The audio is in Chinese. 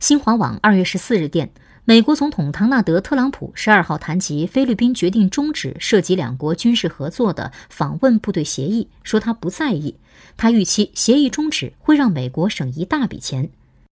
新华网二月十四日电美国总统唐纳德特朗普十二号谈及菲律宾决定终止涉及两国军事合作的访问部队协议说他不在意。他预期协议终止会让美国省一大笔钱。